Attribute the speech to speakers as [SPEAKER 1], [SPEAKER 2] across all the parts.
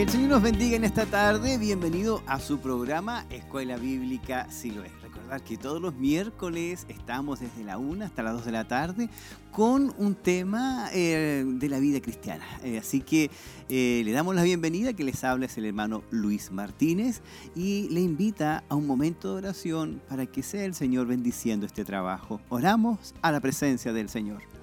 [SPEAKER 1] Que el Señor nos bendiga en esta tarde. Bienvenido a su programa Escuela Bíblica Siloé. Recordar que todos los miércoles estamos desde la 1 hasta las 2 de la tarde con un tema eh, de la vida cristiana. Eh, así que eh, le damos la bienvenida, que les habla es el hermano Luis Martínez y le invita a un momento de oración para que sea el Señor bendiciendo este trabajo. Oramos a la presencia del Señor.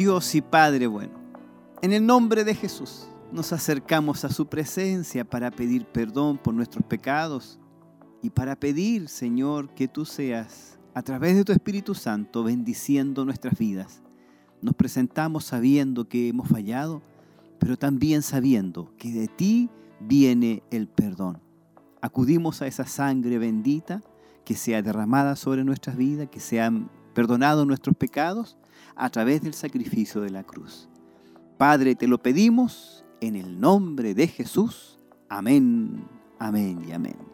[SPEAKER 1] Dios y Padre bueno, en el nombre de Jesús nos acercamos a su presencia para pedir perdón por nuestros pecados y para pedir, Señor, que tú seas, a través de tu Espíritu Santo, bendiciendo nuestras vidas. Nos presentamos sabiendo que hemos fallado, pero también sabiendo que de ti viene el perdón. Acudimos a esa sangre bendita que sea derramada sobre nuestras vidas, que sean perdonados nuestros pecados a través del sacrificio de la cruz. Padre, te lo pedimos en el nombre de Jesús. Amén, amén y amén.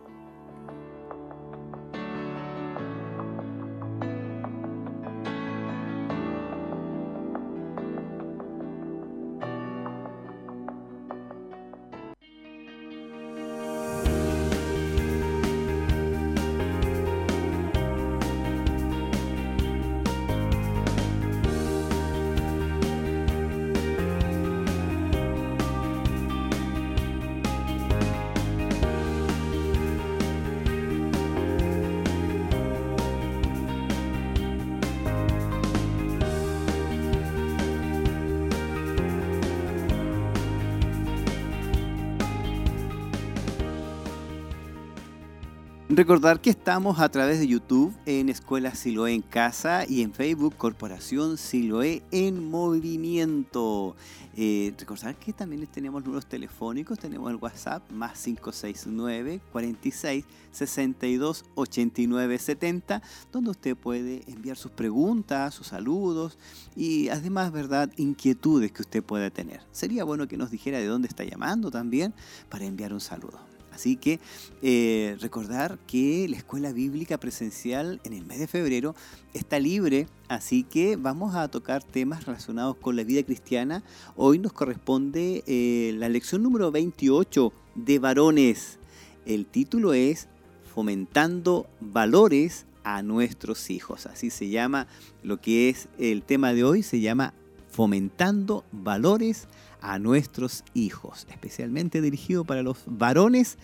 [SPEAKER 1] Recordar que estamos a través de YouTube en Escuela Siloé en Casa y en Facebook Corporación Siloé en Movimiento. Eh, recordar que también tenemos números telefónicos, tenemos el WhatsApp más 569 46 62 89 70, donde usted puede enviar sus preguntas, sus saludos y además, ¿verdad?, inquietudes que usted pueda tener. Sería bueno que nos dijera de dónde está llamando también para enviar un saludo. Así que eh, recordar que la escuela bíblica presencial en el mes de febrero está libre, así que vamos a tocar temas relacionados con la vida cristiana. Hoy nos corresponde eh, la lección número 28 de varones. El título es Fomentando valores a nuestros hijos. Así se llama lo que es el tema de hoy, se llama Fomentando valores a nuestros hijos, especialmente dirigido para los varones.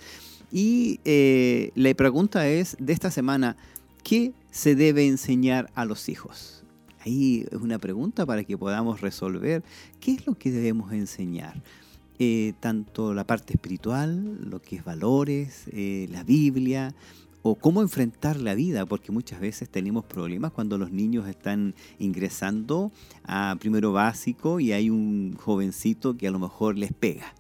[SPEAKER 1] Y eh, la pregunta es de esta semana, ¿qué se debe enseñar a los hijos? Ahí es una pregunta para que podamos resolver qué es lo que debemos enseñar. Eh, tanto la parte espiritual, lo que es valores, eh, la Biblia, o cómo enfrentar la vida, porque muchas veces tenemos problemas cuando los niños están ingresando a primero básico y hay un jovencito que a lo mejor les pega.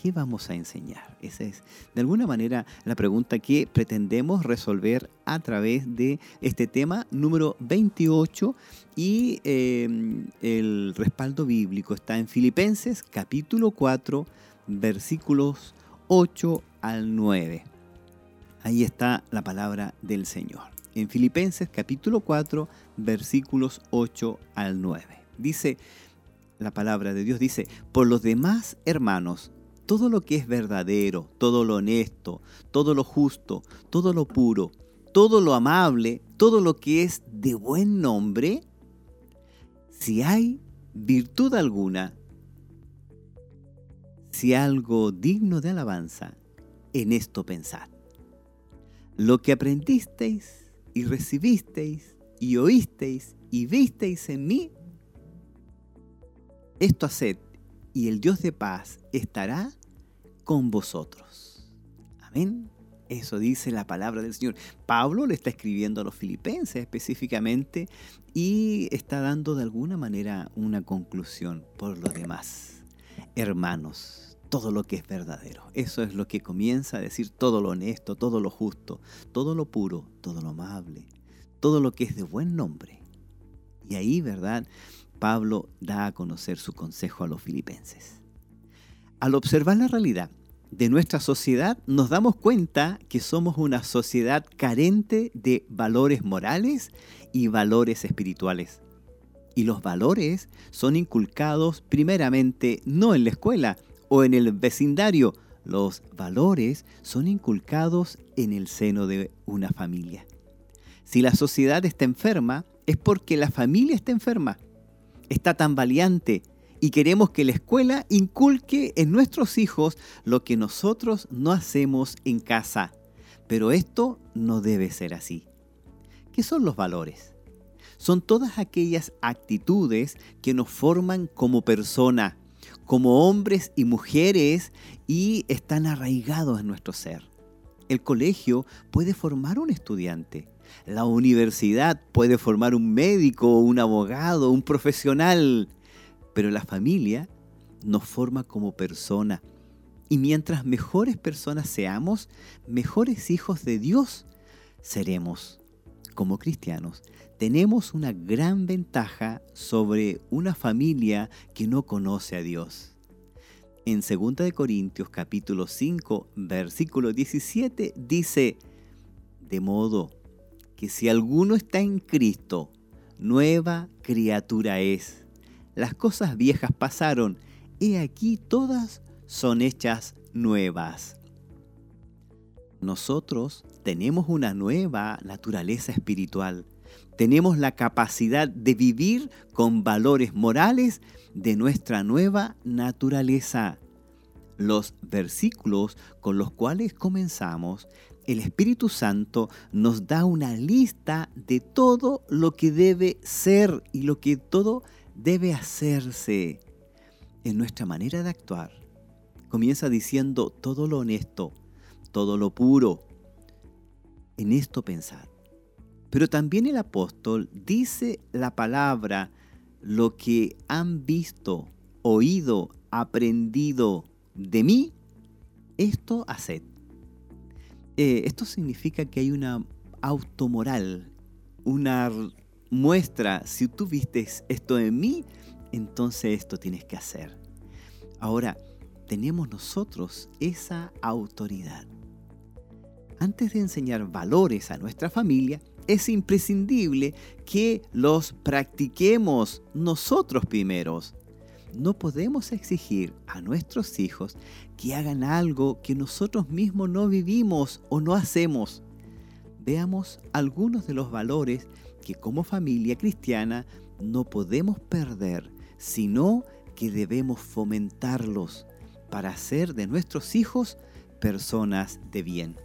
[SPEAKER 1] ¿Qué vamos a enseñar? Esa es, de alguna manera, la pregunta que pretendemos resolver a través de este tema número 28 y em, el respaldo bíblico está en Filipenses capítulo 4 versículos 8 al 9. Ahí está la palabra del Señor. En Filipenses capítulo 4, versículos 8 al 9. Dice, la palabra de Dios dice, por los demás hermanos, todo lo que es verdadero, todo lo honesto, todo lo justo, todo lo puro, todo lo amable, todo lo que es de buen nombre, si hay virtud alguna, si algo digno de alabanza, en esto pensad. Lo que aprendisteis y recibisteis y oísteis y visteis en mí, esto haced y el Dios de paz estará con vosotros. Amén. Eso dice la palabra del Señor. Pablo le está escribiendo a los filipenses específicamente y está dando de alguna manera una conclusión por lo demás. Hermanos, todo lo que es verdadero. Eso es lo que comienza a decir todo lo honesto, todo lo justo, todo lo puro, todo lo amable, todo lo que es de buen nombre. Y ahí, ¿verdad? Pablo da a conocer su consejo a los filipenses. Al observar la realidad, de nuestra sociedad nos damos cuenta que somos una sociedad carente de valores morales y valores espirituales. Y los valores son inculcados primeramente no en la escuela o en el vecindario, los valores son inculcados en el seno de una familia. Si la sociedad está enferma, es porque la familia está enferma, está tan valiente, y queremos que la escuela inculque en nuestros hijos lo que nosotros no hacemos en casa. Pero esto no debe ser así. ¿Qué son los valores? Son todas aquellas actitudes que nos forman como persona, como hombres y mujeres y están arraigados en nuestro ser. El colegio puede formar un estudiante. La universidad puede formar un médico, un abogado, un profesional. Pero la familia nos forma como persona. Y mientras mejores personas seamos, mejores hijos de Dios seremos. Como cristianos, tenemos una gran ventaja sobre una familia que no conoce a Dios. En 2 Corintios capítulo 5, versículo 17 dice, de modo que si alguno está en Cristo, nueva criatura es las cosas viejas pasaron, y aquí todas son hechas nuevas. Nosotros tenemos una nueva naturaleza espiritual. Tenemos la capacidad de vivir con valores morales de nuestra nueva naturaleza. Los versículos con los cuales comenzamos, el Espíritu Santo nos da una lista de todo lo que debe ser y lo que todo debe hacerse en nuestra manera de actuar. Comienza diciendo todo lo honesto, todo lo puro. En esto pensar. Pero también el apóstol dice la palabra, lo que han visto, oído, aprendido de mí, esto haced. Eh, esto significa que hay una automoral, una muestra, si tú vistes esto en mí, entonces esto tienes que hacer. Ahora, tenemos nosotros esa autoridad. Antes de enseñar valores a nuestra familia, es imprescindible que los practiquemos nosotros primeros. No podemos exigir a nuestros hijos que hagan algo que nosotros mismos no vivimos o no hacemos. Veamos algunos de los valores que como familia cristiana no podemos perder, sino que debemos fomentarlos para hacer de nuestros hijos personas de bien.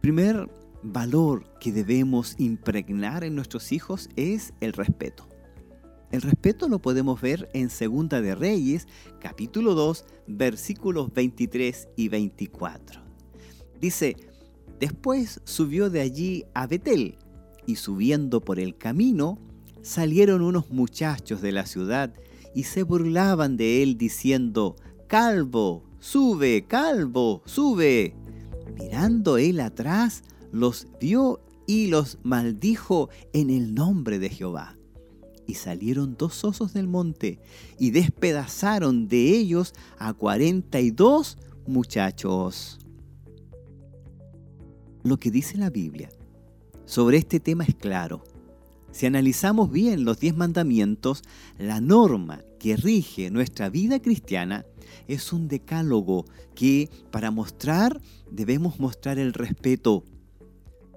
[SPEAKER 1] Primer valor que debemos impregnar en nuestros hijos es el respeto. El respeto lo podemos ver en Segunda de Reyes, capítulo 2, versículos 23 y 24. Dice, después subió de allí a Betel y subiendo por el camino, salieron unos muchachos de la ciudad y se burlaban de él diciendo, Calvo, sube, calvo, sube. Mirando él atrás, los vio y los maldijo en el nombre de Jehová. Y salieron dos osos del monte y despedazaron de ellos a cuarenta y dos muchachos. Lo que dice la Biblia sobre este tema es claro. Si analizamos bien los diez mandamientos, la norma que rige nuestra vida cristiana es un decálogo que para mostrar debemos mostrar el respeto.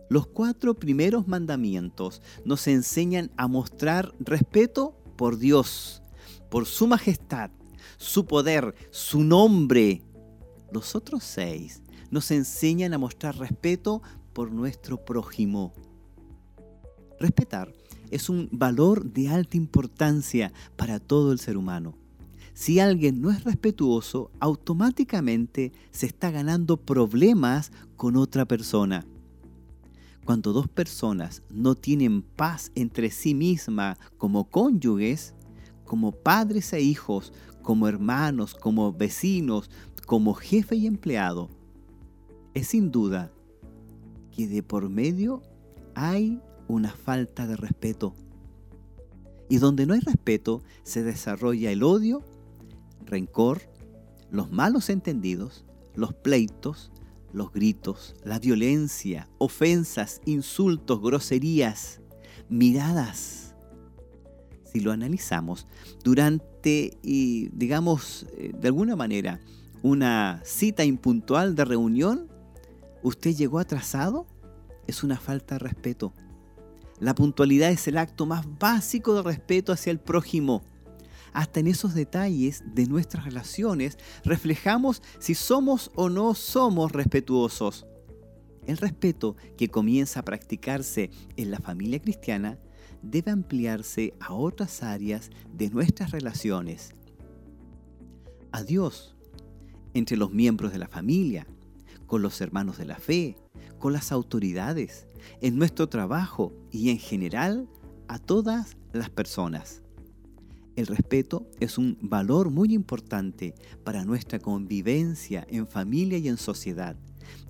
[SPEAKER 1] Los cuatro primeros mandamientos nos enseñan a mostrar respeto por Dios, por su majestad, su poder, su nombre. Los otros seis nos enseñan a mostrar respeto por nuestro prójimo. Respetar es un valor de alta importancia para todo el ser humano. Si alguien no es respetuoso, automáticamente se está ganando problemas con otra persona. Cuando dos personas no tienen paz entre sí mismas como cónyuges, como padres e hijos, como hermanos, como vecinos, como jefe y empleado, es sin duda que de por medio hay una falta de respeto. Y donde no hay respeto se desarrolla el odio, rencor, los malos entendidos, los pleitos, los gritos, la violencia, ofensas, insultos, groserías, miradas. Si lo analizamos, durante, y digamos, eh, de alguna manera, una cita impuntual de reunión, usted llegó atrasado, es una falta de respeto. La puntualidad es el acto más básico de respeto hacia el prójimo. Hasta en esos detalles de nuestras relaciones reflejamos si somos o no somos respetuosos. El respeto que comienza a practicarse en la familia cristiana debe ampliarse a otras áreas de nuestras relaciones. A Dios, entre los miembros de la familia, con los hermanos de la fe, con las autoridades, en nuestro trabajo y en general a todas las personas. El respeto es un valor muy importante para nuestra convivencia en familia y en sociedad.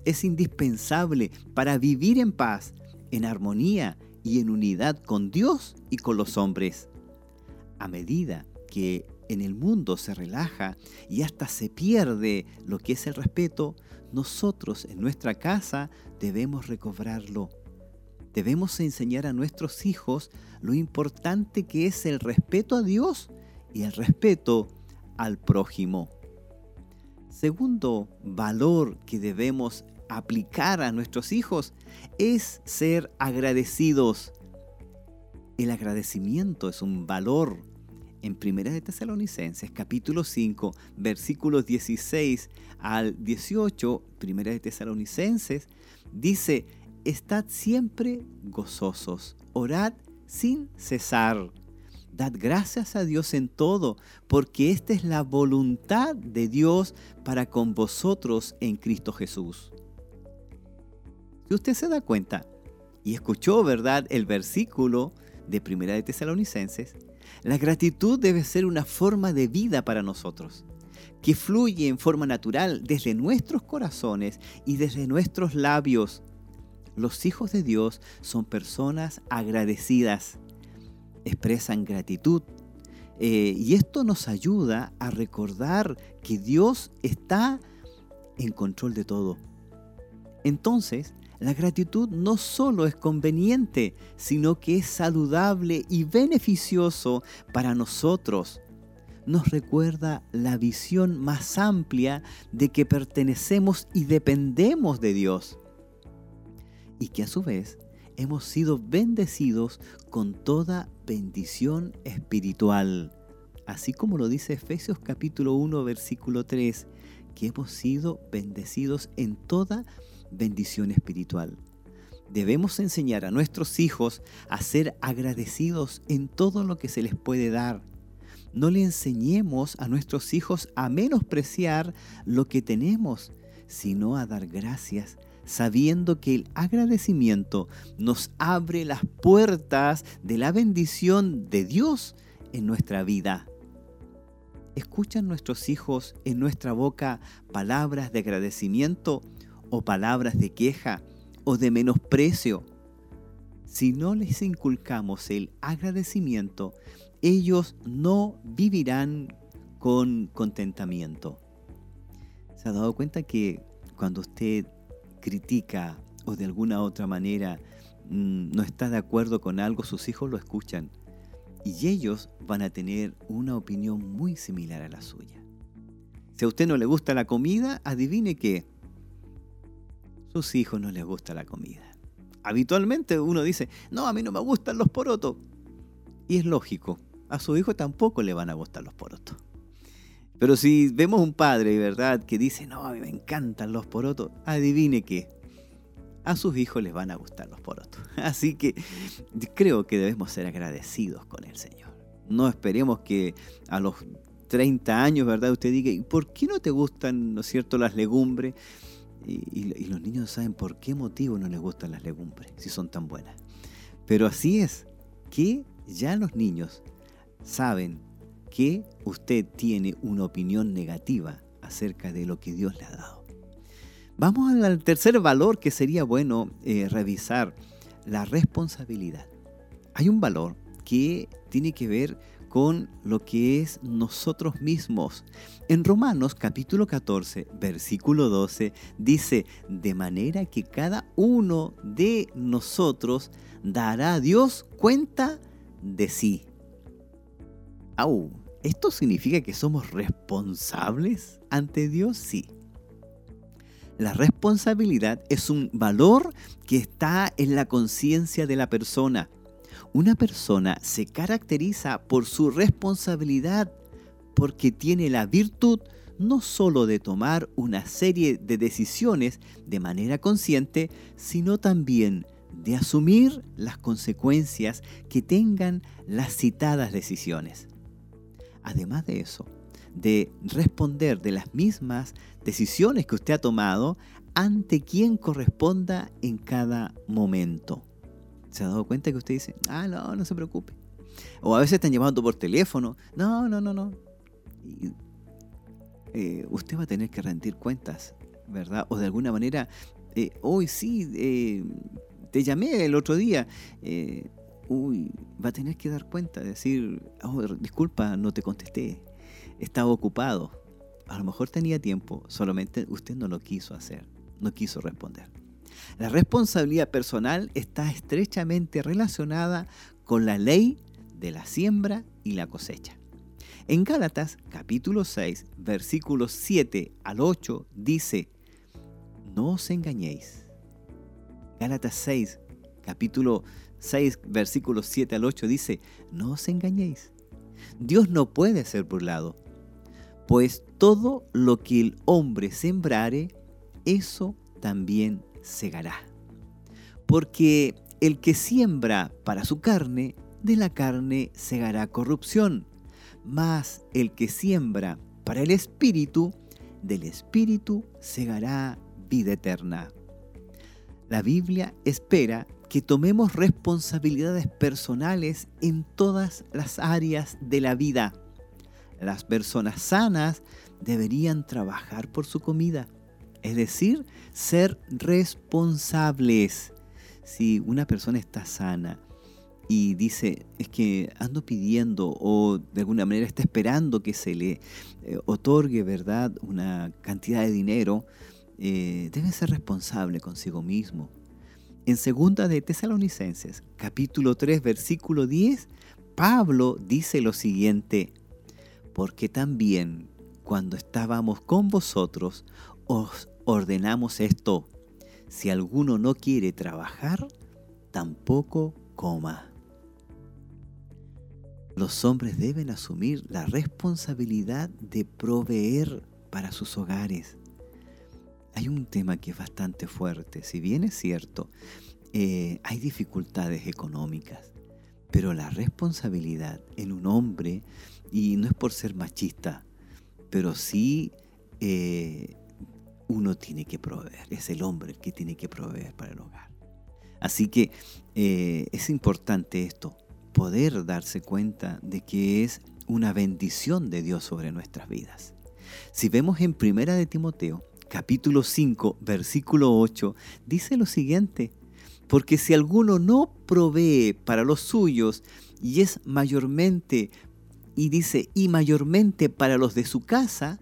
[SPEAKER 1] Es indispensable para vivir en paz, en armonía y en unidad con Dios y con los hombres. A medida que en el mundo se relaja y hasta se pierde lo que es el respeto, nosotros en nuestra casa debemos recobrarlo Debemos enseñar a nuestros hijos lo importante que es el respeto a Dios y el respeto al prójimo. Segundo valor que debemos aplicar a nuestros hijos es ser agradecidos. El agradecimiento es un valor. En Primera de Tesalonicenses, capítulo 5, versículos 16 al 18, Primera de Tesalonicenses, dice, Estad siempre gozosos, orad sin cesar. Dad gracias a Dios en todo, porque esta es la voluntad de Dios para con vosotros en Cristo Jesús. Si usted se da cuenta y escuchó, ¿verdad?, el versículo de Primera de Tesalonicenses, la gratitud debe ser una forma de vida para nosotros, que fluye en forma natural desde nuestros corazones y desde nuestros labios los hijos de Dios son personas agradecidas, expresan gratitud. Eh, y esto nos ayuda a recordar que Dios está en control de todo. Entonces, la gratitud no solo es conveniente, sino que es saludable y beneficioso para nosotros. Nos recuerda la visión más amplia de que pertenecemos y dependemos de Dios y que a su vez hemos sido bendecidos con toda bendición espiritual. Así como lo dice Efesios capítulo 1 versículo 3, que hemos sido bendecidos en toda bendición espiritual. Debemos enseñar a nuestros hijos a ser agradecidos en todo lo que se les puede dar. No le enseñemos a nuestros hijos a menospreciar lo que tenemos, sino a dar gracias sabiendo que el agradecimiento nos abre las puertas de la bendición de Dios en nuestra vida. ¿Escuchan nuestros hijos en nuestra boca palabras de agradecimiento o palabras de queja o de menosprecio? Si no les inculcamos el agradecimiento, ellos no vivirán con contentamiento. ¿Se ha dado cuenta que cuando usted critica o de alguna otra manera mm, no está de acuerdo con algo, sus hijos lo escuchan y ellos van a tener una opinión muy similar a la suya. Si a usted no le gusta la comida, adivine que sus hijos no les gusta la comida. Habitualmente uno dice, no, a mí no me gustan los porotos. Y es lógico, a su hijo tampoco le van a gustar los porotos. Pero si vemos un padre, ¿verdad?, que dice, no, a mí me encantan los porotos, adivine que a sus hijos les van a gustar los porotos. Así que creo que debemos ser agradecidos con el Señor. No esperemos que a los 30 años, ¿verdad?, usted diga, ¿y por qué no te gustan, ¿no es cierto?, las legumbres. Y los niños saben por qué motivo no les gustan las legumbres, si son tan buenas. Pero así es, que ya los niños saben que usted tiene una opinión negativa acerca de lo que Dios le ha dado. Vamos al tercer valor que sería bueno eh, revisar, la responsabilidad. Hay un valor que tiene que ver con lo que es nosotros mismos. En Romanos capítulo 14, versículo 12, dice, de manera que cada uno de nosotros dará a Dios cuenta de sí. Au, ¿esto significa que somos responsables ante Dios? Sí. La responsabilidad es un valor que está en la conciencia de la persona. Una persona se caracteriza por su responsabilidad porque tiene la virtud no sólo de tomar una serie de decisiones de manera consciente, sino también de asumir las consecuencias que tengan las citadas decisiones. Además de eso, de responder de las mismas decisiones que usted ha tomado ante quien corresponda en cada momento. ¿Se ha dado cuenta que usted dice, ah, no, no se preocupe? O a veces están llamando por teléfono, no, no, no, no. Eh, usted va a tener que rendir cuentas, ¿verdad? O de alguna manera, eh, hoy sí, eh, te llamé el otro día, uy, va a tener que dar cuenta, decir, oh, disculpa, no te contesté, estaba ocupado. A lo mejor tenía tiempo, solamente usted no lo quiso hacer, no quiso responder. La responsabilidad personal está estrechamente relacionada con la ley de la siembra y la cosecha. En Gálatas capítulo 6, versículos 7 al 8 dice, no os engañéis. Gálatas 6, capítulo 6, versículos 7 al 8 dice, no os engañéis. Dios no puede ser burlado, pues todo lo que el hombre sembrare, eso también segará. Porque el que siembra para su carne, de la carne segará corrupción, mas el que siembra para el espíritu, del espíritu segará vida eterna. La Biblia espera que tomemos responsabilidades personales en todas las áreas de la vida. Las personas sanas deberían trabajar por su comida, es decir, ser responsables. Si una persona está sana y dice, es que ando pidiendo o de alguna manera está esperando que se le eh, otorgue, ¿verdad?, una cantidad de dinero, eh, debe ser responsable consigo mismo en segunda de Tesalonicenses, capítulo 3, versículo 10, Pablo dice lo siguiente, porque también cuando estábamos con vosotros os ordenamos esto, si alguno no quiere trabajar, tampoco coma. Los hombres deben asumir la responsabilidad de proveer para sus hogares hay un tema que es bastante fuerte. Si bien es cierto, eh, hay dificultades económicas, pero la responsabilidad en un hombre, y no es por ser machista, pero sí eh, uno tiene que proveer, es el hombre el que tiene que proveer para el hogar. Así que eh, es importante esto, poder darse cuenta de que es una bendición de Dios sobre nuestras vidas. Si vemos en Primera de Timoteo, capítulo 5, versículo 8, dice lo siguiente, porque si alguno no provee para los suyos y es mayormente, y dice, y mayormente para los de su casa,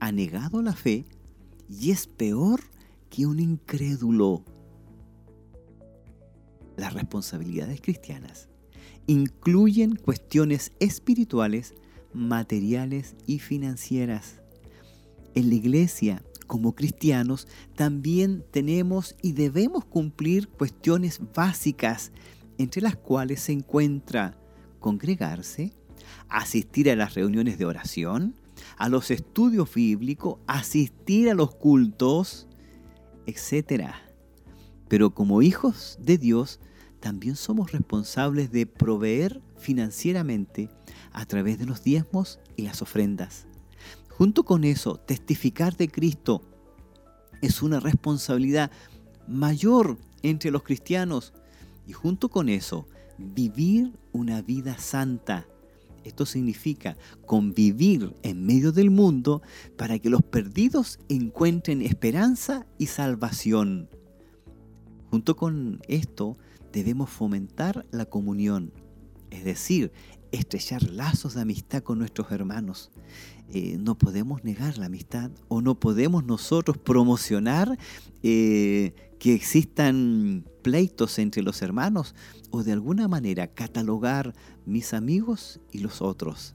[SPEAKER 1] ha negado la fe y es peor que un incrédulo. Las responsabilidades cristianas incluyen cuestiones espirituales, materiales y financieras. En la iglesia como cristianos también tenemos y debemos cumplir cuestiones básicas, entre las cuales se encuentra congregarse, asistir a las reuniones de oración, a los estudios bíblicos, asistir a los cultos, etc. Pero como hijos de Dios, también somos responsables de proveer financieramente a través de los diezmos y las ofrendas. Junto con eso, testificar de Cristo es una responsabilidad mayor entre los cristianos. Y junto con eso, vivir una vida santa. Esto significa convivir en medio del mundo para que los perdidos encuentren esperanza y salvación. Junto con esto, debemos fomentar la comunión, es decir, estrechar lazos de amistad con nuestros hermanos. Eh, no podemos negar la amistad o no podemos nosotros promocionar eh, que existan pleitos entre los hermanos o de alguna manera catalogar mis amigos y los otros.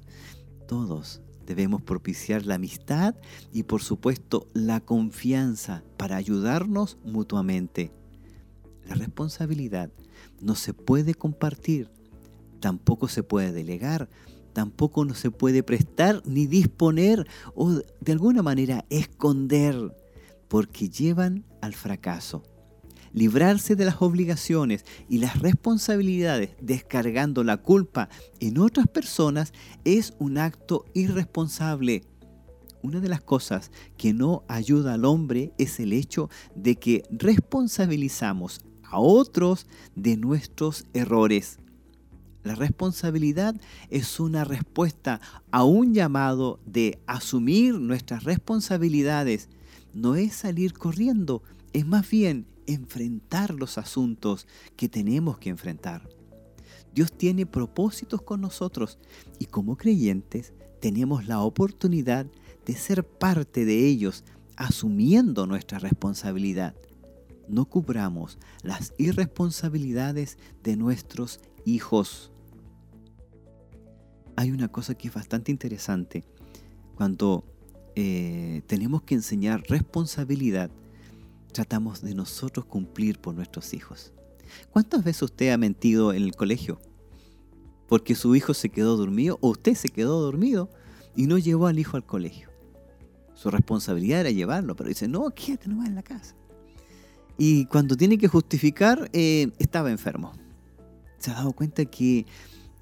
[SPEAKER 1] Todos debemos propiciar la amistad y por supuesto la confianza para ayudarnos mutuamente. La responsabilidad no se puede compartir, tampoco se puede delegar, tampoco no se puede prestar ni disponer o de alguna manera esconder, porque llevan al fracaso. Librarse de las obligaciones y las responsabilidades descargando la culpa en otras personas es un acto irresponsable. Una de las cosas que no ayuda al hombre es el hecho de que responsabilizamos a otros de nuestros errores. La responsabilidad es una respuesta a un llamado de asumir nuestras responsabilidades. No es salir corriendo, es más bien enfrentar los asuntos que tenemos que enfrentar. Dios tiene propósitos con nosotros y como creyentes tenemos la oportunidad de ser parte de ellos asumiendo nuestra responsabilidad no cubramos las irresponsabilidades de nuestros hijos. Hay una cosa que es bastante interesante. Cuando eh, tenemos que enseñar responsabilidad, tratamos de nosotros cumplir por nuestros hijos. ¿Cuántas veces usted ha mentido en el colegio? Porque su hijo se quedó dormido o usted se quedó dormido y no llevó al hijo al colegio. Su responsabilidad era llevarlo, pero dice, no, quédate nomás en la casa. Y cuando tiene que justificar, eh, estaba enfermo. Se ha dado cuenta que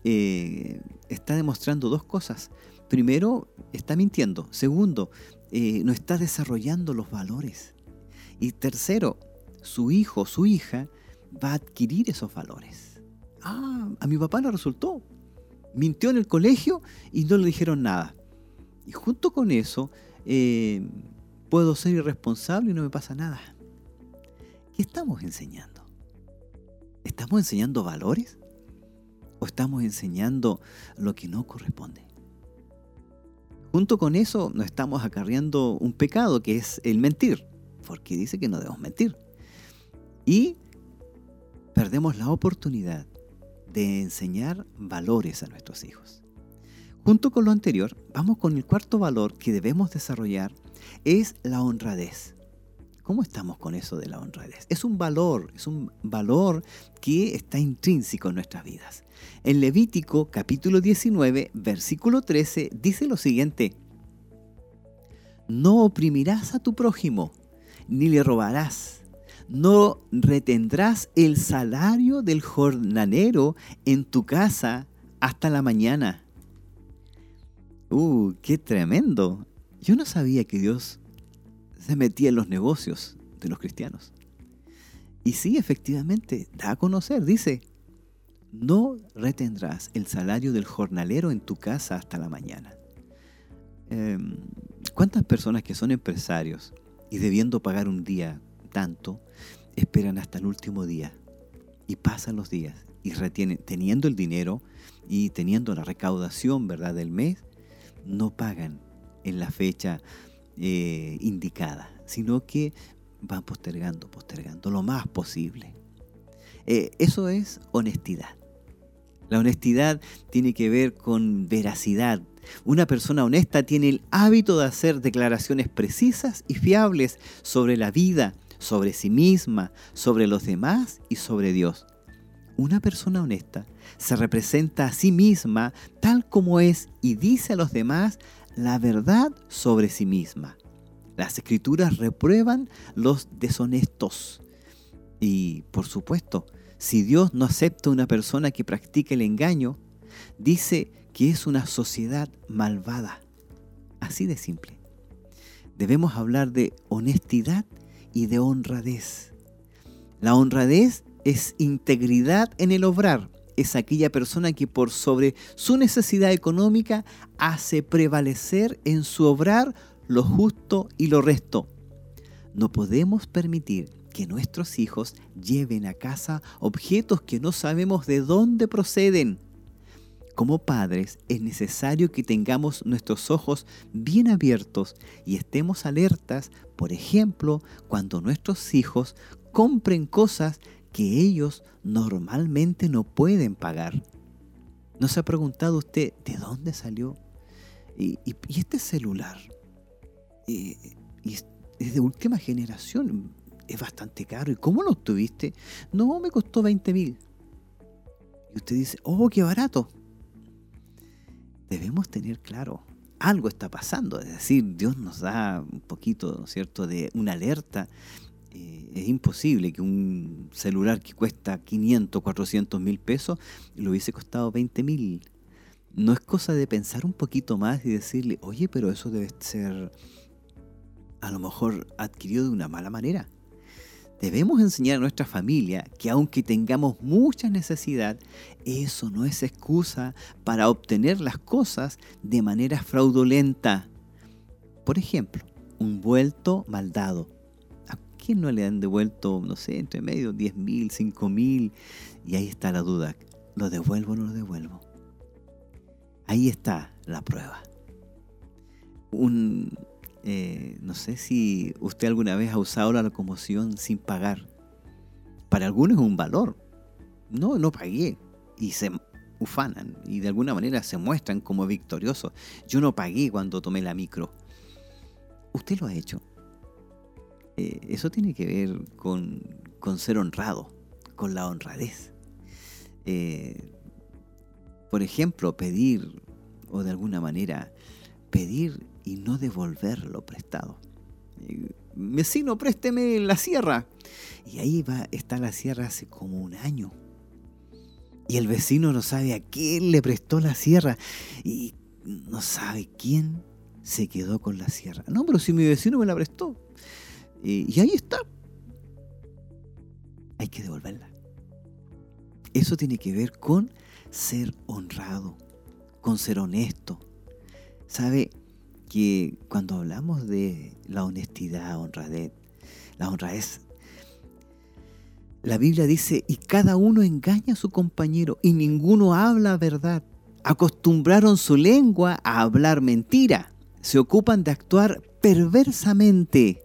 [SPEAKER 1] eh, está demostrando dos cosas. Primero, está mintiendo. Segundo, eh, no está desarrollando los valores. Y tercero, su hijo, su hija, va a adquirir esos valores. Ah, a mi papá le resultó. Mintió en el colegio y no le dijeron nada. Y junto con eso, puedo ser irresponsable y no me pasa nada. ¿Qué estamos enseñando? ¿Estamos enseñando valores? ¿O estamos enseñando lo que no corresponde? Junto con eso nos estamos acarreando un pecado que es el mentir, porque dice que no debemos mentir. Y perdemos la oportunidad de enseñar valores a nuestros hijos. Junto con lo anterior, vamos con el cuarto valor que debemos desarrollar, es la honradez. ¿Cómo estamos con eso de la honradez? Es un valor, es un valor que está intrínseco en nuestras vidas. En Levítico capítulo 19, versículo 13 dice lo siguiente, no oprimirás a tu prójimo, ni le robarás, no retendrás el salario del jornalero en tu casa hasta la mañana. ¡Uh, qué tremendo! Yo no sabía que Dios se metía en los negocios de los cristianos. Y sí, efectivamente, da a conocer, dice, no retendrás el salario del jornalero en tu casa hasta la mañana. Em, ¿Cuántas personas que son empresarios y debiendo pagar un día tanto, esperan hasta el último día y pasan los días y retienen, teniendo el dinero y teniendo la recaudación ¿verdad? del mes, no pagan en la fecha eh, indicada, sino que van postergando, postergando lo más posible. Eh, eso es honestidad. La honestidad tiene que ver con veracidad. Una persona honesta tiene el hábito de hacer declaraciones precisas y fiables sobre la vida, sobre sí misma, sobre los demás y sobre Dios. Una persona honesta se representa a sí misma tal como es y dice a los demás la verdad sobre sí misma. Las escrituras reprueban los deshonestos. Y por supuesto, si Dios no acepta una persona que practica el engaño, dice que es una sociedad malvada. Así de simple. Debemos hablar de honestidad y de honradez. La honradez es integridad en el obrar, es aquella persona que por sobre su necesidad económica hace prevalecer en su obrar lo justo y lo resto. No podemos permitir que nuestros hijos lleven a casa objetos que no sabemos de dónde proceden. Como padres es necesario que tengamos nuestros ojos bien abiertos y estemos alertas, por ejemplo, cuando nuestros hijos compren cosas que ellos normalmente no pueden pagar. ¿No se ha preguntado usted de dónde salió? ¿Y, este celular? y es de última generación, es bastante caro. ¿Y cómo lo obtuviste? No, me costó 20 mil. Y usted dice, oh, qué barato. Debemos tener claro, algo está pasando. Es decir, Dios nos da un poquito, ¿cierto?, de una alerta. Eh, es imposible que un celular que cuesta 500, 400 mil pesos lo hubiese costado 20 mil. No es cosa de pensar un poquito más y decirle, oye, pero eso debe ser a lo mejor adquirido de una mala manera. Debemos enseñar a nuestra familia que aunque tengamos mucha necesidad, eso no es excusa para obtener las cosas de manera fraudulenta. Por ejemplo, un vuelto mal dado. ¿A quién no le han devuelto, no sé, entre medio, 10 mil, 5 mil? Y ahí está la duda. ¿Lo devuelvo o no lo devuelvo? Ahí está la prueba. Un, eh, no sé si usted alguna vez ha usado la locomoción sin pagar. Para algunos es un valor. No, no pagué. Y se ufanan y de alguna manera se muestran como victoriosos. Yo no pagué cuando tomé la micro. ¿Usted lo ha hecho? Eh, eso tiene que ver con, ser honrado, con la honradez. Eh, por ejemplo, pedir o de alguna manera pedir y no devolver lo prestado. Vecino, présteme la sierra. Y ahí va, está la sierra hace como un año. Y el vecino no sabe a quién le prestó la sierra. Y no sabe quién se quedó con la sierra. No, pero si mi vecino me la prestó. Y ahí está. Hay que devolverla. Eso tiene que ver con ser honrado, con ser honesto. ¿Sabe? que cuando hablamos de la honestidad, honradez, la honradez, la Biblia dice, y cada uno engaña a su compañero y ninguno habla verdad. Acostumbraron su lengua a hablar mentira. Se ocupan de actuar perversamente.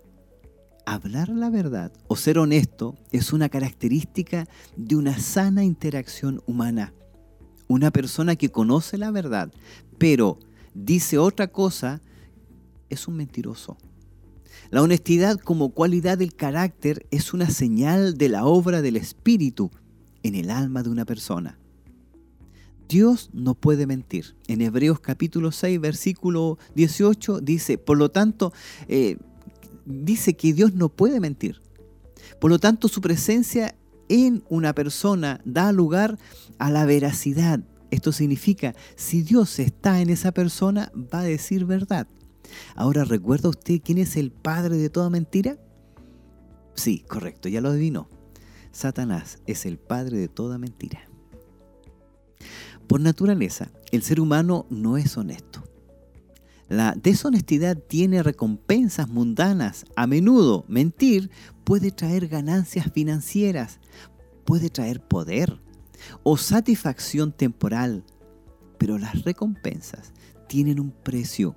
[SPEAKER 1] Hablar la verdad o ser honesto es una característica de una sana interacción humana. Una persona que conoce la verdad, pero dice otra cosa, es un mentiroso. La honestidad como cualidad del carácter es una señal de la obra del Espíritu en el alma de una persona. Dios no puede mentir. En Hebreos capítulo 6, versículo 18 dice, por lo tanto, eh, dice que Dios no puede mentir. Por lo tanto, su presencia en una persona da lugar a la veracidad. Esto significa, si Dios está en esa persona, va a decir verdad. Ahora, ¿recuerda usted quién es el padre de toda mentira? Sí, correcto, ya lo adivinó. Satanás es el padre de toda mentira. Por naturaleza, el ser humano no es honesto. La deshonestidad tiene recompensas mundanas. A menudo, mentir puede traer ganancias financieras, puede traer poder o satisfacción temporal, pero las recompensas tienen un precio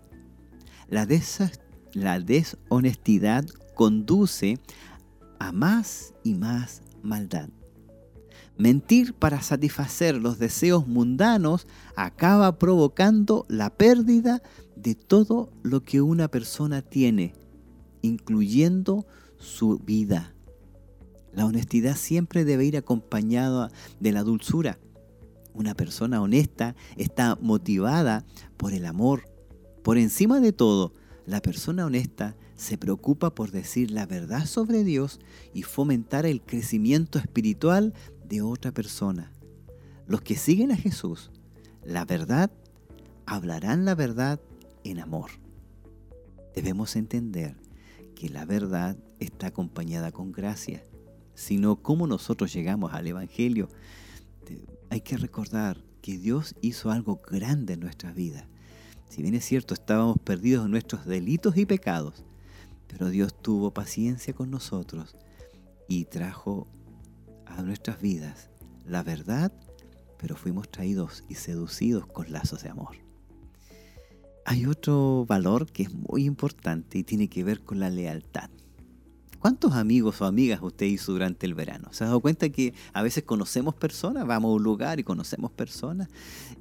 [SPEAKER 1] la, deshonestidad conduce a más y más maldad. Mentir para satisfacer los deseos mundanos acaba provocando la pérdida de todo lo que una persona tiene, incluyendo su vida. La honestidad siempre debe ir acompañada de la dulzura. Una persona honesta está motivada por el amor, por encima de todo, la persona honesta se preocupa por decir la verdad sobre Dios y fomentar el crecimiento espiritual de otra persona. Los que siguen a Jesús, la verdad, hablarán la verdad en amor. Debemos entender que la verdad está acompañada con gracia, sino cómo nosotros llegamos al Evangelio. Hay que recordar que Dios hizo algo grande en nuestras vidas si bien es cierto, estábamos perdidos en nuestros delitos y pecados, pero Dios tuvo paciencia con nosotros y trajo a nuestras vidas la verdad, pero fuimos traídos y seducidos con lazos de amor. Hay otro valor que es muy importante y tiene que ver con la lealtad. ¿Cuántos amigos o amigas usted hizo durante el verano? ¿Se ha dado cuenta que a veces conocemos personas, vamos a un lugar y conocemos personas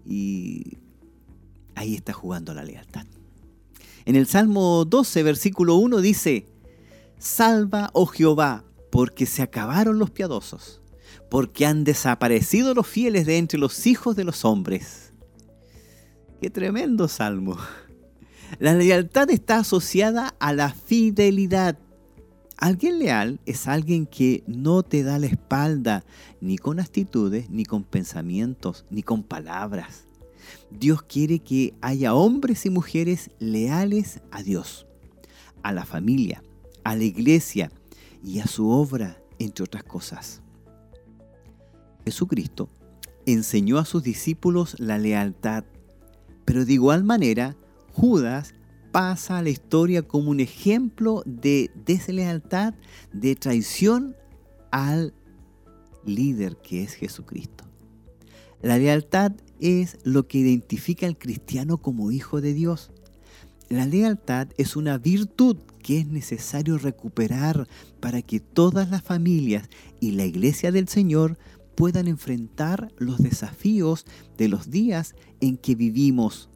[SPEAKER 1] y ahí está jugando la lealtad? En el Salmo 12, versículo 1 dice, Salva, oh Jehová, porque se acabaron los piadosos, porque han desaparecido los fieles de entre los hijos de los hombres. Qué tremendo salmo. La lealtad está asociada a la fidelidad. Alguien leal es alguien que no te da la espalda ni con actitudes, ni con pensamientos, ni con palabras. Dios quiere que haya hombres y mujeres leales a Dios, a la familia, a la iglesia y a su obra, entre otras cosas. Jesucristo enseñó a sus discípulos la lealtad, pero de igual manera Judas pasa a la historia como un ejemplo de deslealtad, de traición al líder que es Jesucristo. La lealtad es lo que identifica al cristiano como hijo de Dios. La lealtad es una virtud que es necesario recuperar para que todas las familias y la iglesia del Señor puedan enfrentar los desafíos de los días en que vivimos.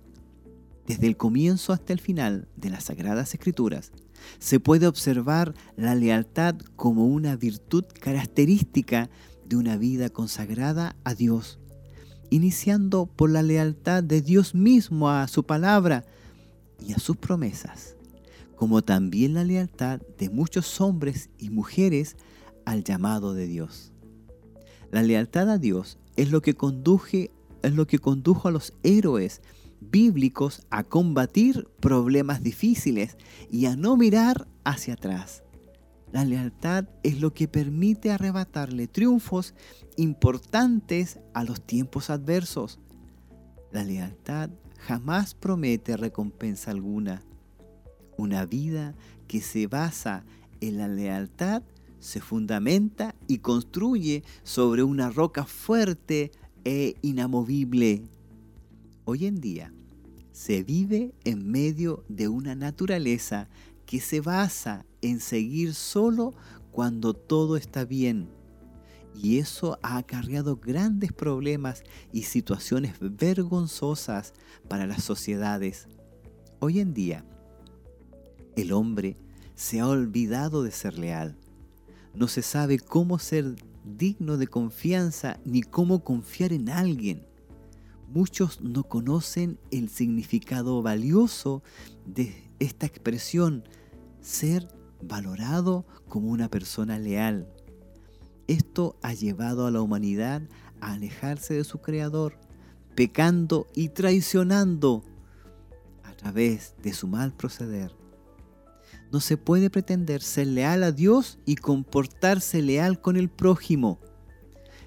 [SPEAKER 1] Desde el comienzo hasta el final de las Sagradas Escrituras, se puede observar la lealtad como una virtud característica de una vida consagrada a Dios iniciando por la lealtad de Dios mismo a su palabra y a sus promesas, como también la lealtad de muchos hombres y mujeres al llamado de Dios. La lealtad a Dios es lo que es lo que condujo a los héroes bíblicos a combatir problemas difíciles y a no mirar hacia atrás. La lealtad es lo que permite arrebatarle triunfos importantes a los tiempos adversos. La lealtad jamás promete recompensa alguna. Una vida que se basa en la lealtad se fundamenta y construye sobre una roca fuerte e inamovible. Hoy en día se vive en medio de una naturaleza que se basa en seguir solo cuando todo está bien. Y eso ha acarreado grandes problemas y situaciones vergonzosas para las sociedades. Hoy en día, el hombre se ha olvidado de ser leal. No se sabe cómo ser digno de confianza ni cómo confiar en alguien. Muchos no conocen el significado valioso de esta expresión, ser valorado como una persona leal. Esto ha llevado a la humanidad a alejarse de su Creador, pecando y traicionando a través de su mal proceder. No se puede pretender ser leal a Dios y comportarse leal con el prójimo.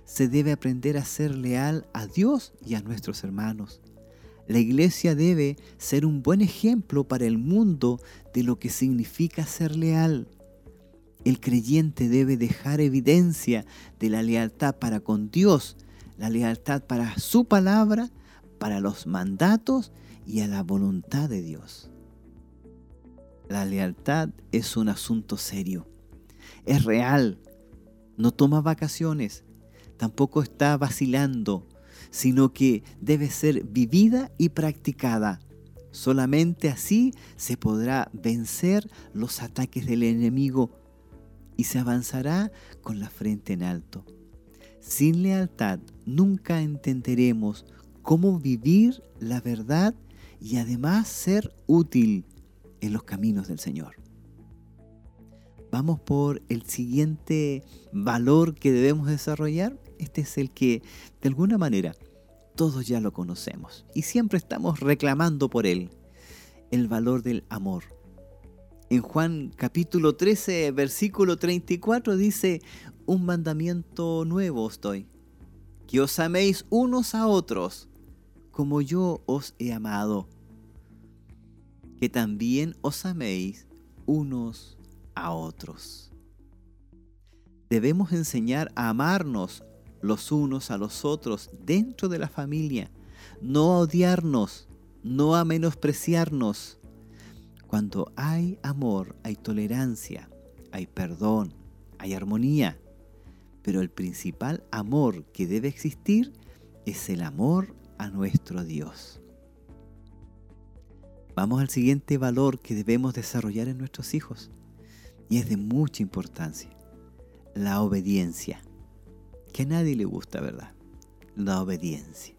[SPEAKER 1] Se debe aprender a ser leal a Dios y a nuestros hermanos. La iglesia debe ser un buen ejemplo para el mundo de lo que significa ser leal. El creyente debe dejar evidencia de la lealtad para con Dios, la lealtad para su palabra, para los mandatos y a la voluntad de Dios. La lealtad es un asunto serio, es real, no toma vacaciones, tampoco está vacilando, sino que debe ser vivida y practicada. Solamente así se podrá vencer los ataques del enemigo y se avanzará con la frente en alto. Sin lealtad nunca entenderemos cómo vivir la verdad y además ser útil en los caminos del Señor. Vamos por el siguiente valor que debemos desarrollar este es el que, de alguna manera, todos ya lo conocemos y siempre estamos reclamando por él, el valor del amor. En Juan capítulo 13, versículo 34 dice, un mandamiento nuevo os doy, que os améis unos a otros, como yo os he amado, que también os améis unos a otros. Debemos enseñar a amarnos los unos a los otros dentro de la familia, no a odiarnos, no a menospreciarnos. Cuando hay amor, hay tolerancia, hay perdón, hay armonía. Pero el principal amor que debe existir es el amor a nuestro Dios. Vamos al siguiente valor que debemos desarrollar en nuestros hijos y es de mucha importancia, la obediencia, que a nadie le gusta, ¿verdad? La obediencia.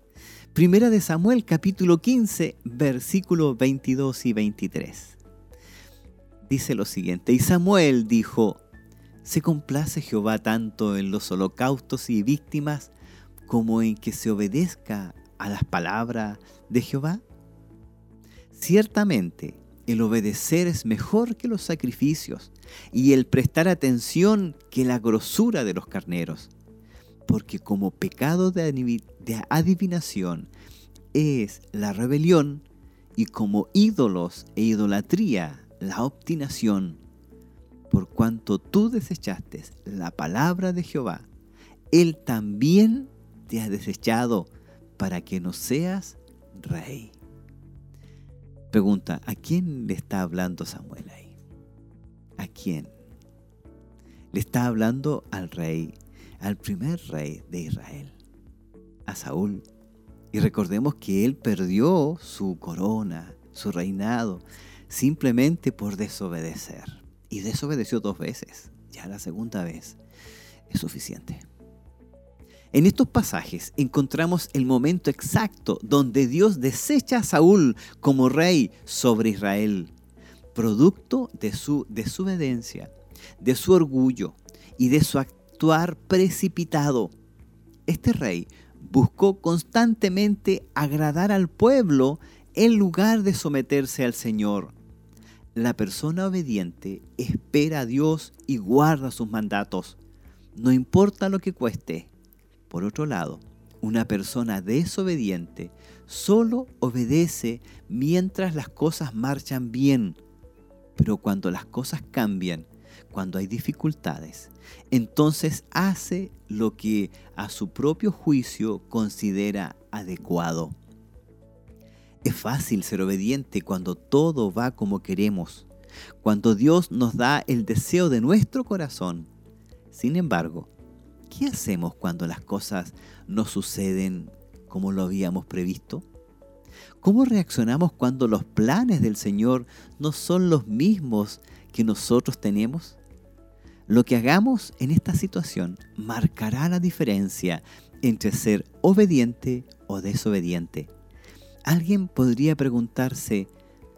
[SPEAKER 1] Primera de Samuel capítulo 15, versículos 22 y 23. Dice lo siguiente, y Samuel dijo, ¿se complace Jehová tanto en los holocaustos y víctimas como en que se obedezca a las palabras de Jehová? Ciertamente, el obedecer es mejor que los sacrificios y el prestar atención que la grosura de los carneros, porque como pecado de adivinación es la rebelión y como ídolos e idolatría la obstinación, por cuanto tú desechaste la palabra de Jehová, Él también te ha desechado para que no seas rey. Pregunta, ¿a quién le está hablando Samuel ahí? ¿A quién? Le está hablando al rey, al primer rey de Israel, a Saúl. Y recordemos que él perdió su corona, su reinado, simplemente por desobedecer. Y desobedeció dos veces. Ya la segunda vez es suficiente. En estos pasajes encontramos el momento exacto donde Dios desecha a Saúl como rey sobre Israel, producto de su desobediencia, de su orgullo y de su actuar precipitado. Este rey buscó constantemente agradar al pueblo en lugar de someterse al Señor. La persona obediente espera a Dios y guarda sus mandatos, no importa lo que cueste. Por otro lado, una persona desobediente solo obedece mientras las cosas marchan bien, pero cuando las cosas cambian, cuando hay dificultades, entonces hace lo que a su propio juicio considera adecuado. Es fácil ser obediente cuando todo va como queremos, cuando Dios nos da el deseo de nuestro corazón. Sin embargo, ¿qué hacemos cuando las cosas no suceden como lo habíamos previsto? ¿Cómo reaccionamos cuando los planes del Señor no son los mismos que nosotros tenemos? Lo que hagamos en esta situación marcará la diferencia entre ser obediente o desobediente. Alguien podría preguntarse,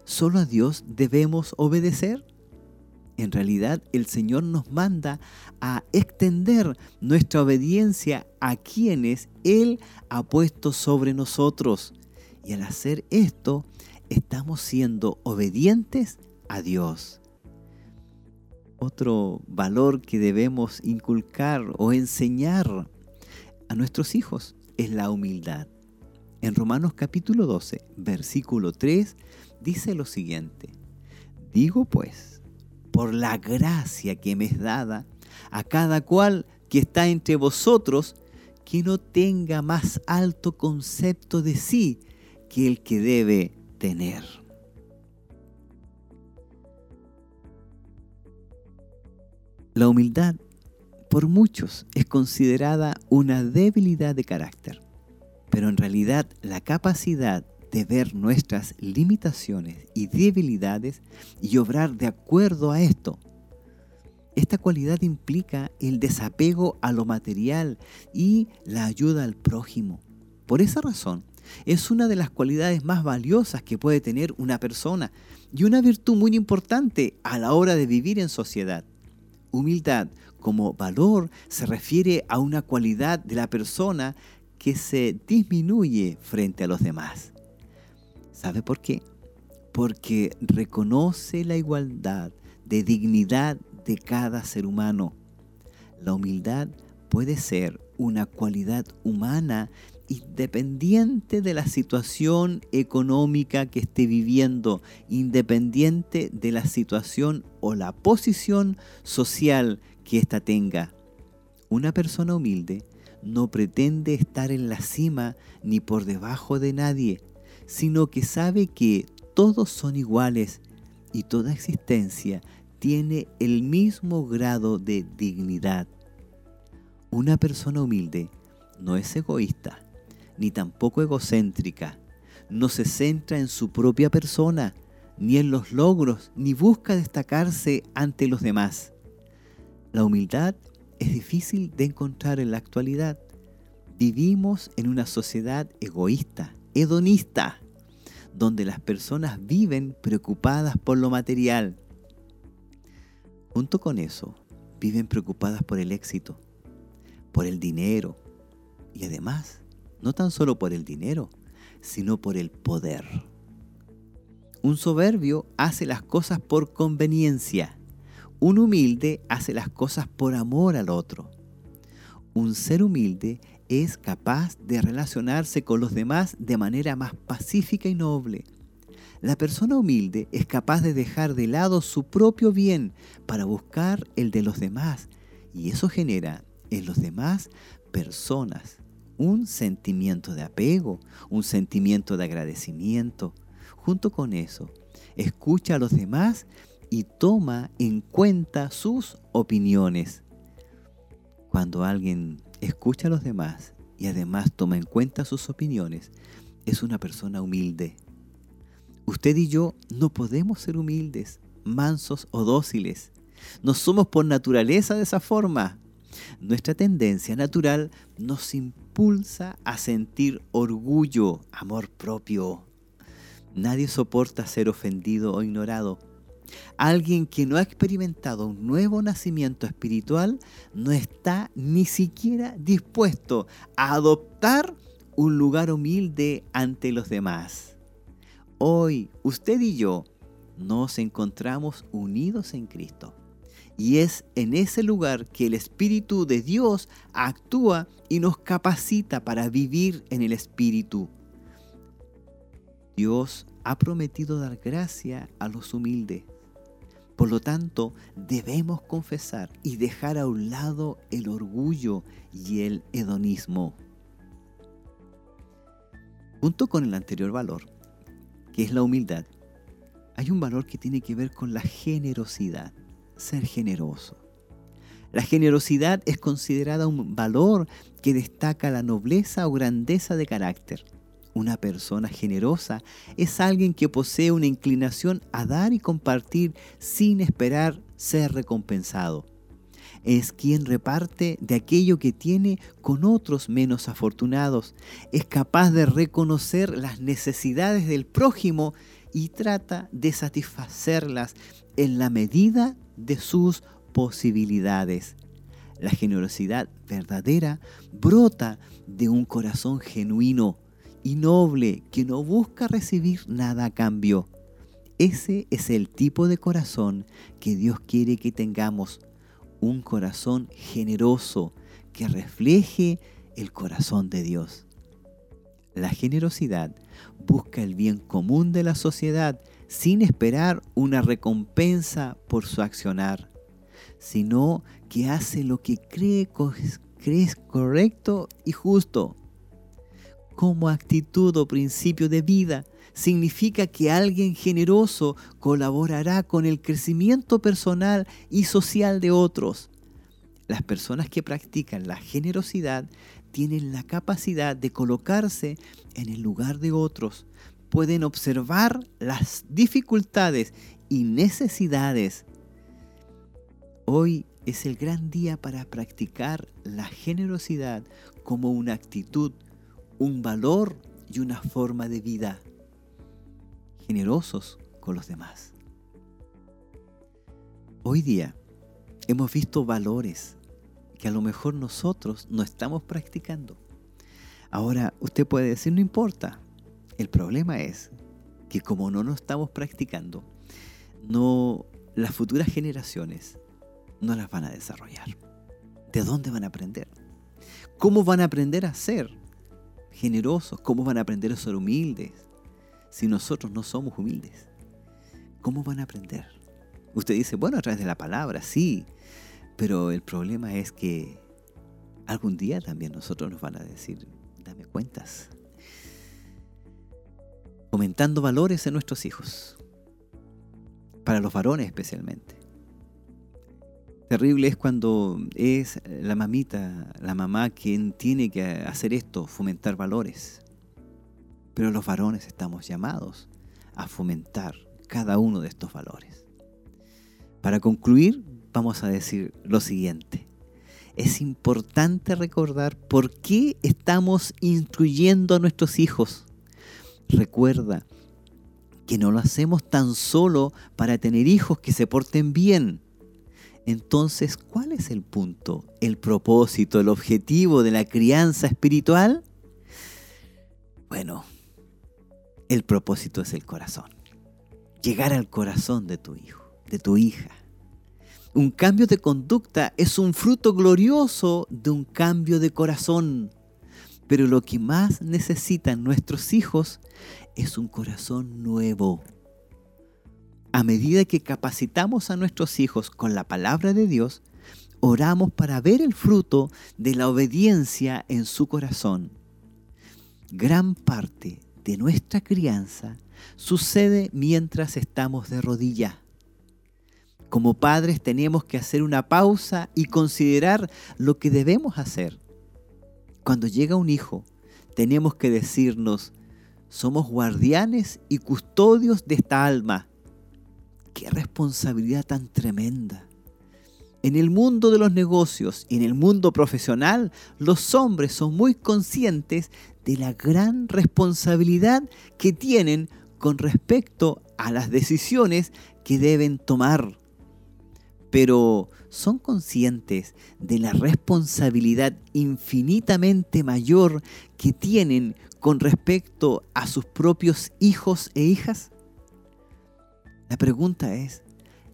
[SPEAKER 1] ¿solo a Dios debemos obedecer? En realidad el Señor nos manda a extender nuestra obediencia a quienes Él ha puesto sobre nosotros. Y al hacer esto, estamos siendo obedientes a Dios. Otro valor que debemos inculcar o enseñar a nuestros hijos es la humildad. En Romanos capítulo 12, versículo 3, dice lo siguiente. Digo pues, por la gracia que me es dada, a cada cual que está entre vosotros, que no tenga más alto concepto de sí que el que debe tener. La humildad por muchos es considerada una debilidad de carácter, pero en realidad la capacidad de ver nuestras limitaciones y debilidades y obrar de acuerdo a esto. Esta cualidad implica el desapego a lo material y la ayuda al prójimo. Por esa razón, es una de las cualidades más valiosas que puede tener una persona y una virtud muy importante a la hora de vivir en sociedad. Humildad como valor se refiere a una cualidad de la persona que se disminuye frente a los demás. ¿Sabe por qué? Porque reconoce la igualdad de dignidad de cada ser humano. La humildad puede ser una cualidad humana independiente de la situación económica que esté viviendo, independiente de la situación o la posición social que ésta tenga. Una persona humilde no pretende estar en la cima ni por debajo de nadie, sino que sabe que todos son iguales y toda existencia tiene el mismo grado de dignidad. Una persona humilde no es egoísta, ni tampoco egocéntrica, no se centra en su propia persona, ni en los logros, ni busca destacarse ante los demás. La humildad es difícil de encontrar en la actualidad. Vivimos en una sociedad egoísta, hedonista, donde las personas viven preocupadas por lo material. Junto con eso, viven preocupadas por el éxito, por el dinero y además, no tan solo por el dinero, sino por el poder. Un soberbio hace las cosas por conveniencia. Un humilde hace las cosas por amor al otro. Un ser humilde es capaz de relacionarse con los demás de manera más pacífica y noble. La persona humilde es capaz de dejar de lado su propio bien para buscar el de los demás y eso genera en los demás personas un sentimiento de apego, un sentimiento de agradecimiento. Junto con eso, escucha a los demás y toma en cuenta sus opiniones. Cuando alguien escucha a los demás y además toma en cuenta sus opiniones, es una persona humilde. Usted y yo no podemos ser humildes, mansos o dóciles. No somos por naturaleza de esa forma. Nuestra tendencia natural nos impulsa a sentir orgullo, amor propio. Nadie soporta ser ofendido o ignorado. Alguien que no ha experimentado un nuevo nacimiento espiritual no está ni siquiera dispuesto a adoptar un lugar humilde ante los demás. Hoy usted y yo nos encontramos unidos en Cristo. Y es en ese lugar que el Espíritu de Dios actúa y nos capacita para vivir en el Espíritu. Dios ha prometido dar gracia a los humildes. Por lo tanto, debemos confesar y dejar a un lado el orgullo y el hedonismo. Junto con el anterior valor, que es la humildad, hay un valor que tiene que ver con la generosidad ser generoso. La generosidad es considerada un valor que destaca la nobleza o grandeza de carácter. Una persona generosa es alguien que posee una inclinación a dar y compartir sin esperar ser recompensado. Es quien reparte de aquello que tiene con otros menos afortunados. Es capaz de reconocer las necesidades del prójimo y trata de satisfacerlas en la medida de sus posibilidades. La generosidad verdadera brota de un corazón genuino y noble que no busca recibir nada a cambio. Ese es el tipo de corazón que Dios quiere que tengamos. Un corazón generoso que refleje el corazón de Dios. La generosidad busca el bien común de la sociedad sin esperar una recompensa por su accionar, sino que hace lo que cree, cree correcto y justo. Como actitud o principio de vida, significa que alguien generoso colaborará con el crecimiento personal y social de otros. Las personas que practican la generosidad tienen la capacidad de colocarse en el lugar de otros, pueden observar las dificultades y necesidades. Hoy es el gran día para practicar la generosidad como una actitud, un valor y una forma de vida. Generosos con los demás. Hoy día hemos visto valores que a lo mejor nosotros no estamos practicando. Ahora, usted puede decir, no importa, el problema es que como no nos estamos practicando, no las futuras generaciones no las van a desarrollar. ¿De dónde van a aprender? ¿Cómo van a aprender a ser generosos? ¿Cómo van a aprender a ser humildes? Si nosotros no somos humildes, ¿cómo van a aprender? Usted dice, bueno, a través de la palabra, sí, pero el problema es que algún día también nosotros nos van a decir, dame cuentas. Aumentando valores en nuestros hijos, para los varones especialmente. Terrible es cuando es la mamita, la mamá quien tiene que hacer esto, fomentar valores. Pero los varones estamos llamados a fomentar cada uno de estos valores. Para concluir, vamos a decir lo siguiente. Es importante recordar por qué estamos instruyendo a nuestros hijos. Recuerda que no lo hacemos tan solo para tener hijos que se porten bien. Entonces, ¿cuál es el punto, el propósito, el objetivo de la crianza espiritual? Bueno, el propósito es el corazón llegar al corazón de tu hijo, de tu hija. Un cambio de conducta es un fruto glorioso de un cambio de corazón. Pero lo que más necesitan nuestros hijos es un corazón nuevo. A medida que capacitamos a nuestros hijos con la palabra de Dios, oramos para ver el fruto de la obediencia en su corazón. Gran parte de nuestra crianza sucede mientras estamos de rodillas. Como padres tenemos que hacer una pausa y considerar lo que debemos hacer. Cuando llega un hijo, tenemos que decirnos, somos guardianes y custodios de esta alma. Qué responsabilidad tan tremenda. En el mundo de los negocios y en el mundo profesional, los hombres son muy conscientes de la gran responsabilidad que tienen con respecto a las decisiones que deben tomar. Pero son conscientes de la responsabilidad infinitamente mayor que tienen con respecto a sus propios hijos e hijas? La pregunta es,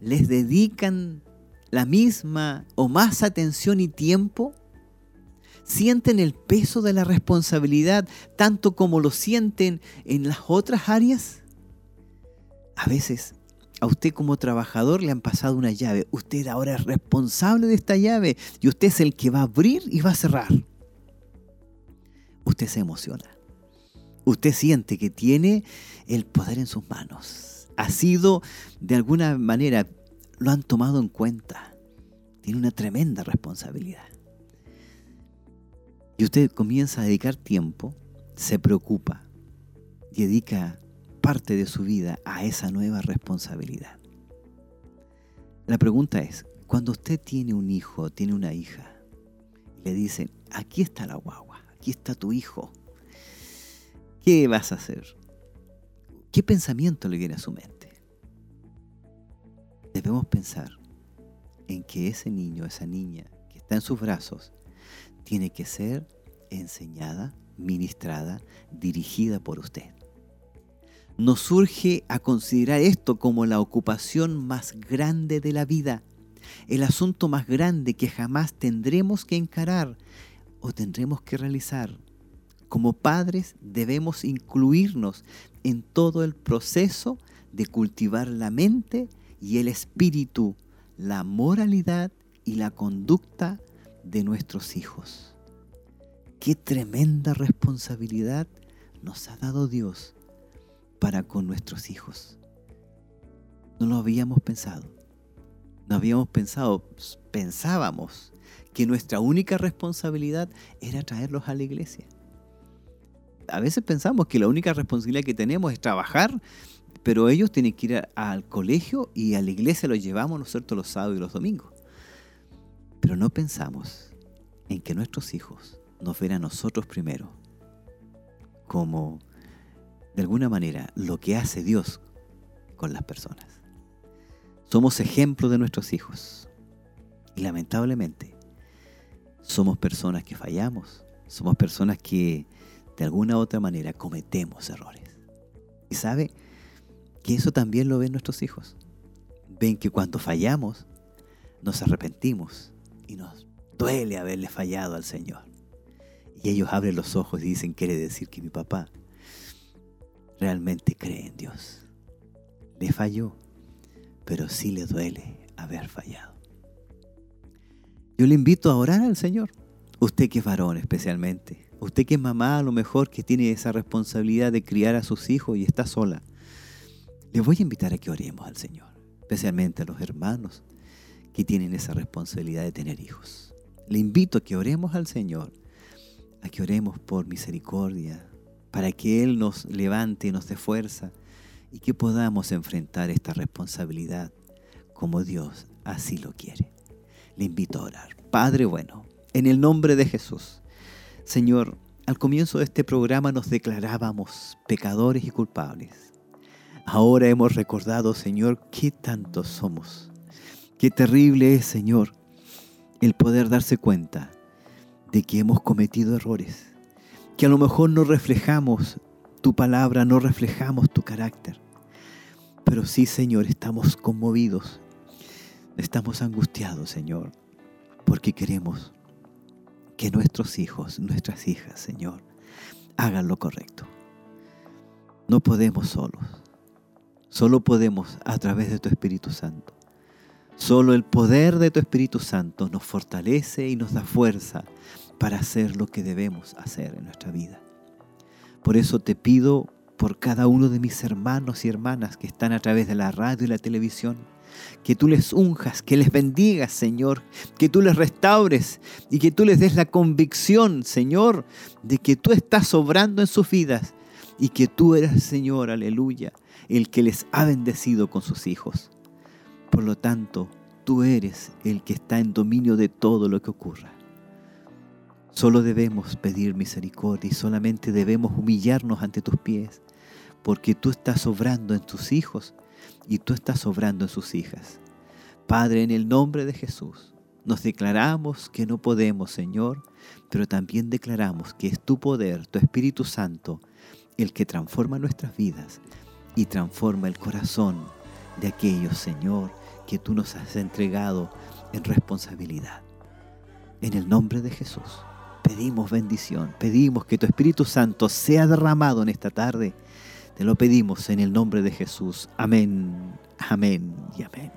[SPEAKER 1] ¿les dedican la misma o más atención y tiempo? ¿Sienten el peso de la responsabilidad tanto como lo sienten en las otras áreas? A veces a usted como trabajador le han pasado una llave. Usted ahora es responsable de esta llave y usted es el que va a abrir y va a cerrar. Usted se emociona. Usted siente que tiene el poder en sus manos. Ha sido, de alguna manera, lo han tomado en cuenta. Tiene una tremenda responsabilidad. Y usted comienza a dedicar tiempo, se preocupa, dedica parte de su vida a esa nueva responsabilidad. La pregunta es, cuando usted tiene un hijo, tiene una hija, le dicen, aquí está la guagua, aquí está tu hijo, ¿qué vas a hacer? ¿Qué pensamiento le viene a su mente? Debemos pensar en que ese niño, esa niña que está en sus brazos, tiene que ser enseñada, ministrada, dirigida por usted. Nos surge a considerar esto como la ocupación más grande de la vida, el asunto más grande que jamás tendremos que encarar o tendremos que realizar. Como padres debemos incluirnos en todo el proceso de cultivar la mente y el espíritu, la moralidad y la conducta de nuestros hijos. Qué tremenda responsabilidad nos ha dado Dios para con nuestros hijos. No lo habíamos pensado. No habíamos pensado, pensábamos que nuestra única responsabilidad era traerlos a la iglesia. A veces pensamos que la única responsabilidad que tenemos es trabajar, pero ellos tienen que ir al colegio y a la iglesia los llevamos nosotros los sábados y los domingos. Pero no pensamos en que nuestros hijos nos ven a nosotros primero como, de alguna manera, lo que hace Dios con las personas. Somos ejemplo de nuestros hijos. Y lamentablemente, somos personas que fallamos, somos personas que de alguna u otra manera cometemos errores. Y sabe que eso también lo ven nuestros hijos. Ven que cuando fallamos, nos arrepentimos y nos duele haberle fallado al Señor. Y ellos abren los ojos y dicen, quiere decir que mi papá realmente cree en Dios. Le falló, pero sí le duele haber fallado. Yo le invito a orar al Señor. Usted que es varón especialmente. Usted que es mamá a lo mejor que tiene esa responsabilidad de criar a sus hijos y está sola. Le voy a invitar a que oremos al Señor, especialmente a los hermanos que tienen esa responsabilidad de tener hijos. Le invito a que oremos al Señor, a que oremos por misericordia, para que Él nos levante y nos dé fuerza y que podamos enfrentar esta responsabilidad como Dios así lo quiere. Le invito a orar. Padre bueno, en el nombre de Jesús, Señor, al comienzo de este programa nos declarábamos pecadores y culpables. Ahora hemos recordado, Señor, qué tantos somos. Qué terrible es, Señor, el poder darse cuenta de que hemos cometido errores, que a lo mejor no reflejamos tu palabra, no reflejamos tu carácter. Pero sí, Señor, estamos conmovidos, estamos angustiados, Señor, porque queremos que nuestros hijos, nuestras hijas, Señor, hagan lo correcto. No podemos solos, solo podemos a través de tu Espíritu Santo. Solo el poder de tu Espíritu Santo nos fortalece y nos da fuerza para hacer lo que debemos hacer en nuestra vida. Por eso te pido por cada uno de mis hermanos y hermanas que están a través de la radio y la televisión, que tú les unjas, que les bendigas, Señor, que tú les restaures y que tú les des la convicción, Señor, de que tú estás obrando en sus vidas y que tú eres, Señor, aleluya, el que les ha bendecido con sus hijos. Por lo tanto, tú eres el que está en dominio de todo lo que ocurra. Solo debemos pedir misericordia y solamente debemos humillarnos ante tus pies, porque tú estás obrando en tus hijos y tú estás obrando en sus hijas. Padre, en el nombre de Jesús, nos declaramos que no podemos, Señor, pero también declaramos que es tu poder, tu Espíritu Santo, el que transforma nuestras vidas y transforma el corazón de aquellos, Señor, que tú nos has entregado en responsabilidad. En el nombre de Jesús pedimos bendición, pedimos que tu Espíritu Santo sea derramado en esta tarde. Te lo pedimos en el nombre de Jesús. Amén, amén y amén.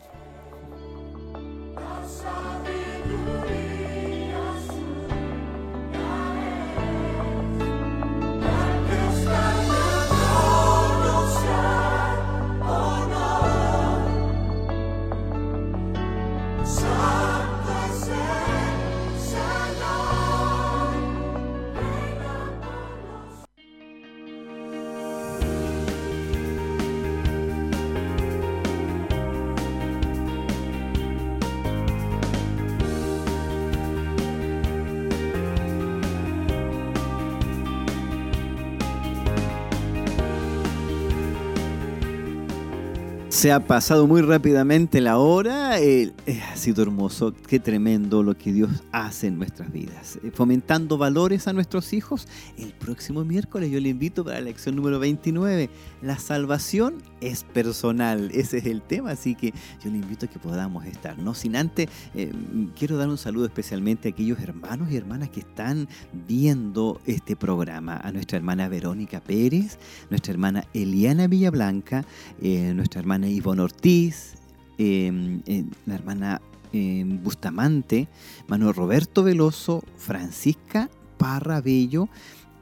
[SPEAKER 1] Se ha pasado muy rápidamente la hora. Eh, ha sido hermoso. Qué tremendo lo que Dios hace en nuestras vidas. Eh, fomentando valores a nuestros hijos. El próximo miércoles yo le invito para la lección número 29. La salvación es personal. Ese es el tema. Así que yo le invito a que podamos estar. No sin antes, eh, quiero dar un saludo especialmente a aquellos hermanos y hermanas que están viendo este programa. A nuestra hermana Verónica Pérez, nuestra hermana Eliana Villablanca, nuestra hermana Ivonne Ortiz, em, eh, la hermana em, Bustamante, Manuel Roberto Veloso, Francisca Parra Bello,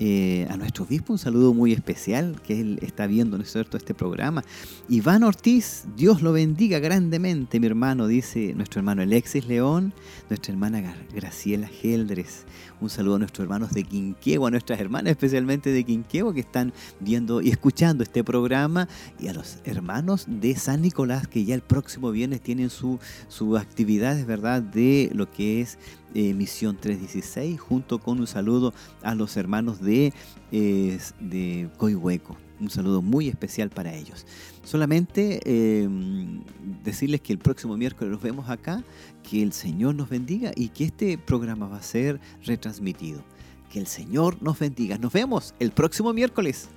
[SPEAKER 1] eh, a nuestro obispo un saludo muy especial que él está viendo ¿no es este programa. Iván Ortiz, Dios lo bendiga grandemente, mi hermano, dice nuestro hermano Alexis León, nuestra hermana Graciela Geldres. Un saludo a nuestros hermanos de Quinquegua, a nuestras hermanas especialmente de Quinquegua que están viendo y escuchando este programa y a los hermanos de San Nicolás que ya el próximo viernes tienen su, su actividades, ¿verdad? De lo que es eh, Misión 316, junto con un saludo a los hermanos de, eh, de Coihueco. Un saludo muy especial para ellos. Solamente em, decirles que el próximo miércoles nos vemos acá, que el Señor nos bendiga y que este programa va a ser retransmitido. Que el Señor nos bendiga. Nos vemos el próximo miércoles.